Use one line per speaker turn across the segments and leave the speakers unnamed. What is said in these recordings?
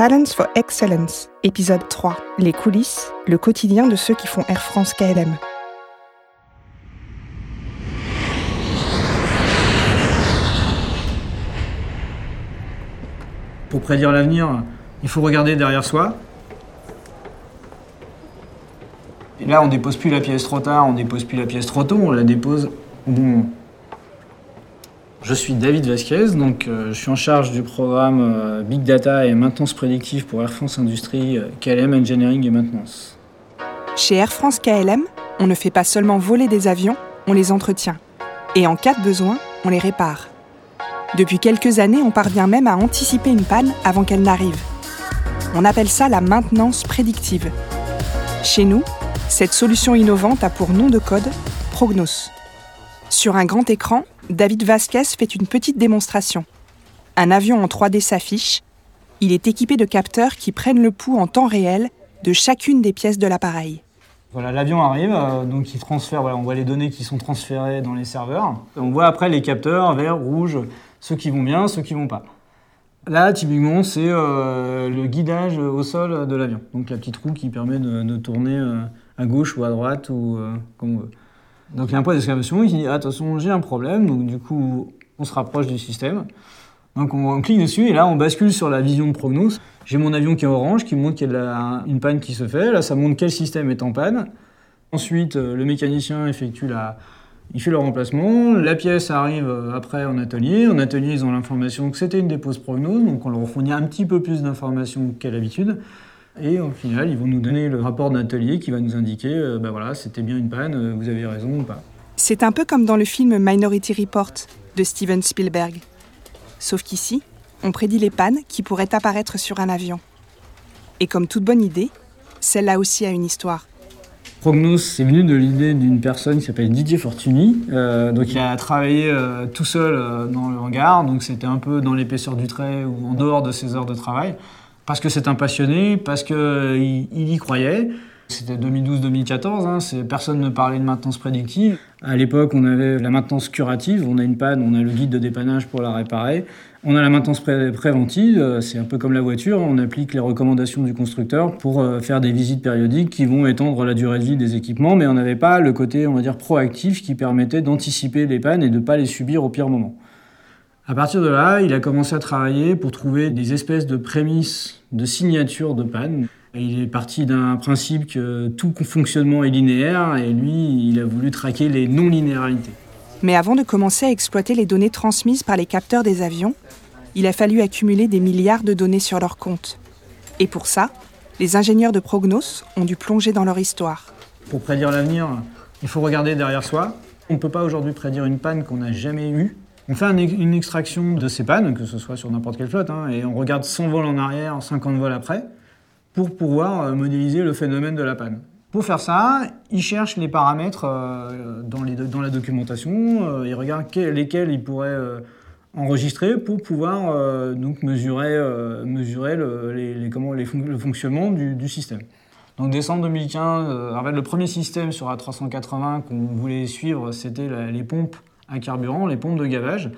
Talents for Excellence, épisode 3. Les coulisses, le quotidien de ceux qui font Air France KLM.
Pour prédire l'avenir, il faut regarder derrière soi. Et là, on dépose plus la pièce trop tard, on dépose plus la pièce trop tôt, on la dépose bon. Je suis David Vasquez, donc euh, je suis en charge du programme euh, Big Data et maintenance prédictive pour Air France Industrie, euh, KLM Engineering et Maintenance.
Chez Air France KLM, on ne fait pas seulement voler des avions, on les entretient. Et en cas de besoin, on les répare. Depuis quelques années, on parvient même à anticiper une panne avant qu'elle n'arrive. On appelle ça la maintenance prédictive. Chez nous, cette solution innovante a pour nom de code Prognos. Sur un grand écran, David Vasquez fait une petite démonstration. Un avion en 3D s'affiche. Il est équipé de capteurs qui prennent le pouls en temps réel de chacune des pièces de l'appareil.
Voilà, l'avion arrive, euh, donc il transfère, on voit les données qui sont transférées dans les serveurs. On voit après les capteurs vert, rouge, ceux qui vont bien, ceux qui vont pas. Là, typiquement, c'est euh, le guidage au sol de l'avion. Donc la petite roue qui permet de, tourner euh, à gauche ou à droite ou comme on veut. Donc il y a un point d'exclamation, il dit ah, attention, j'ai un problème, donc du coup on se rapproche du système. Donc on, clique dessus et là on bascule sur la vision de prognos. J'ai mon avion qui est orange, qui montre qu'il y a une panne qui se fait. Là ça montre quel système est en panne. Ensuite euh, le mécanicien effectue la, il fait le remplacement. La pièce arrive euh, après en atelier. En atelier ils ont l'information que c'était une dépose prognos, donc on leur fournit un petit peu plus d'informations qu'à l'habitude. Et au final, ils vont nous donner le rapport d'atelier qui va nous indiquer, euh, ben voilà, c'était bien une panne, euh, vous avez raison ou pas.
C'est un peu comme dans le film Minority Report de Steven Spielberg. Sauf qu'ici, on prédit les pannes qui pourraient apparaître sur un avion. Et comme toute bonne idée, celle-là aussi a une histoire.
Prognos, c'est venu de l'idée d'une personne qui s'appelle Didier Fortuny. Euh, donc il a travaillé euh, tout seul euh, dans le hangar, donc c'était un peu dans l'épaisseur du trait ou en dehors de ses heures de travail. Parce que c'est un passionné, parce qu'il il y croyait. C'était 2012-2014, hein, personne ne parlait de maintenance prédictive. À l'époque, on avait la maintenance curative, on a une panne, on a le guide de dépannage pour la réparer. On a la maintenance pré- préventive, euh, c'est un peu comme la voiture, on applique les recommandations du constructeur pour euh, faire des visites périodiques qui vont étendre la durée de vie des équipements, mais on n'avait pas le côté, on va dire, proactif qui permettait d'anticiper les pannes et de ne pas les subir au pire moment. À partir de là, il a commencé à travailler pour trouver des espèces de prémices de signature de panne. Et il est parti d'un principe que tout fonctionnement est linéaire et lui, il a voulu traquer les non-linéarités.
Mais avant de commencer à exploiter les données transmises par les capteurs des avions, il a fallu accumuler des milliards de données sur leur compte. Et pour ça, les ingénieurs de Prognos ont dû plonger dans leur histoire.
Pour prédire l'avenir, il faut regarder derrière soi. On ne peut pas aujourd'hui prédire une panne qu'on n'a jamais eue. On fait un- une extraction de ces pannes, que ce soit sur n'importe quelle flotte, hein, et on regarde 100 vols en arrière, 50 vols après, pour pouvoir euh, modéliser le phénomène de la panne. Pour faire ça, ils cherchent les paramètres euh, dans, la documentation, euh, ils regardent que- lesquels ils pourraient enregistrer pour pouvoir donc mesurer, le, les- le fonctionnement du- système. Donc décembre 2015, euh, en fait, le premier système sur A380 qu'on voulait suivre, c'était les pompes à carburant, les pompes de gavage.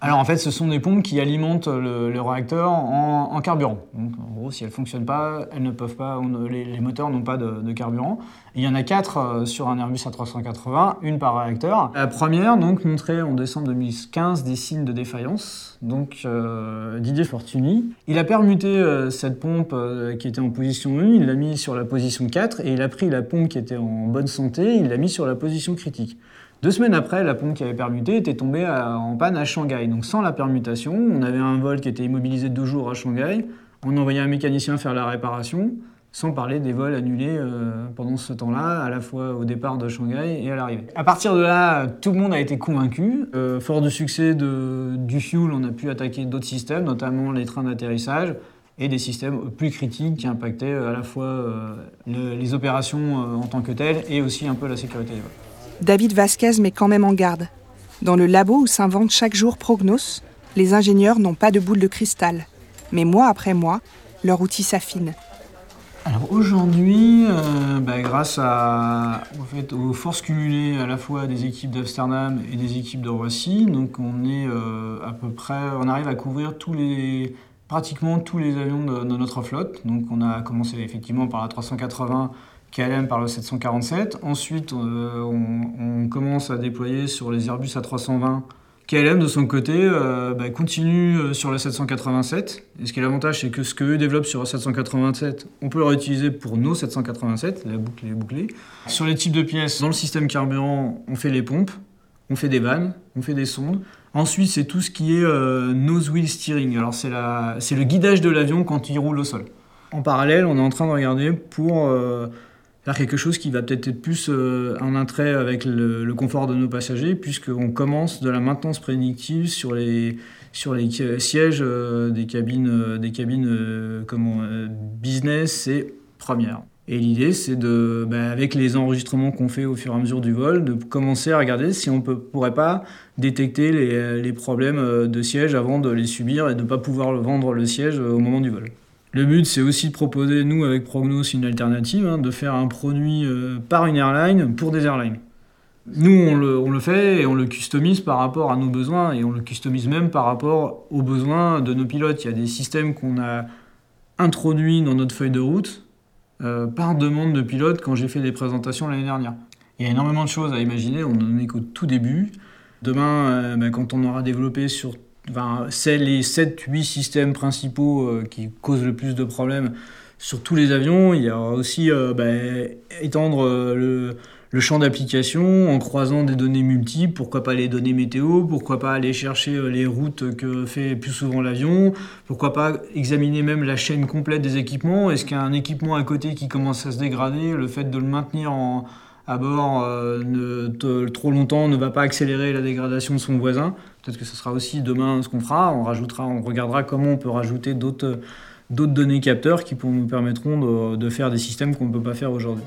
Alors en fait, ce sont des pompes qui alimentent le, réacteur en, carburant. Donc en gros, si elles ne fonctionnent pas, elles ne peuvent pas, les, moteurs n'ont pas de, carburant. Il y en a quatre euh, sur un Airbus A380, une par réacteur. La première donc montrait en décembre 2015 des signes de défaillance. Donc euh, Didier Fortuny, il a permuté euh, cette pompe qui était en position 1, il l'a mis sur la position 4 et il a pris la pompe qui était en bonne santé, il l'a mis sur la position critique. Deux semaines après, la pompe qui avait permuté était tombée en panne à Shanghai. Donc sans la permutation, on avait un vol qui était immobilisé deux jours à Shanghai. On envoyait un mécanicien faire la réparation, sans parler des vols annulés euh, pendant ce temps-là, à la fois au départ de Shanghai et à l'arrivée. À partir de là, tout le monde a été convaincu. Euh, fort du succès de- du fuel, on a pu attaquer d'autres systèmes, notamment les trains d'atterrissage et des systèmes plus critiques qui impactaient à la fois euh, le- les opérations euh, en tant que telles et aussi un peu la sécurité des vols.
David Vasquez met quand même en garde. Dans le labo où s'invente chaque jour Prognos, les ingénieurs n'ont pas de boule de cristal. Mais mois après mois, leur outil s'affine.
Alors aujourd'hui, euh, bah, grâce aux forces cumulées à la fois des équipes d'Amsterdam et des équipes de Roissy, donc on est euh, à peu près, on arrive à couvrir tous les, pratiquement tous les avions de, notre flotte. Donc on a commencé effectivement par la 380 KLM par le 747. Ensuite, euh, on, commence à déployer sur les Airbus A320. KLM, de son côté, euh, bah, continue euh, sur le 787. Et ce qui est l'avantage, c'est que ce qu'eux développent sur le 787, on peut le réutiliser pour nos 787, la boucle est bouclée. Sur les types de pièces, dans le système carburant, on fait les pompes, on fait des vannes, on fait des sondes. Ensuite, c'est tout ce qui est nose wheel steering. Alors, c'est le guidage de l'avion quand il roule au sol. En parallèle, on est en train de regarder pour faire quelque chose qui va peut-être être plus euh, un attrait avec le, confort de nos passagers, puisqu'on commence de la maintenance prédictive sur les, sur les sièges euh, des cabines, euh, des cabines comment, business et première. Et l'idée, c'est de, bah, avec les enregistrements qu'on fait au fur et à mesure du vol, de commencer à regarder si on ne pourrait pas détecter les, problèmes de siège avant de les subir et de ne pas pouvoir vendre le siège au moment du vol. Le but, c'est aussi de proposer, nous, avec Prognos, une alternative, hein, de faire un produit euh, par une airline pour des airlines. Nous, on le, fait et on le customise par rapport à nos besoins et on le customise même par rapport aux besoins de nos pilotes. Il y a des systèmes qu'on a introduits dans notre feuille de route euh, par demande de pilotes quand j'ai fait des présentations l'année dernière. Il y a énormément de choses à imaginer, on n'en est qu'au tout début. Demain, euh, ben, quand on aura développé sur c'est les 7-8 systèmes principaux euh, qui causent le plus de problèmes sur tous les avions. Il y aura aussi bah, étendre euh, le, champ d'application en croisant des données multiples. Pourquoi pas les données météo Pourquoi pas aller chercher les routes que fait plus souvent l'avion Pourquoi pas examiner même la chaîne complète des équipements Est-ce qu'il y a un équipement à côté qui commence à se dégrader? Le fait de le maintenir en, à bord ne, trop longtemps ne va pas accélérer la dégradation de son voisin. Peut-être que ce sera aussi demain ce qu'on fera. On rajoutera, on regardera comment on peut rajouter d'autres données capteurs qui nous permettront de faire des systèmes qu'on ne peut pas faire aujourd'hui.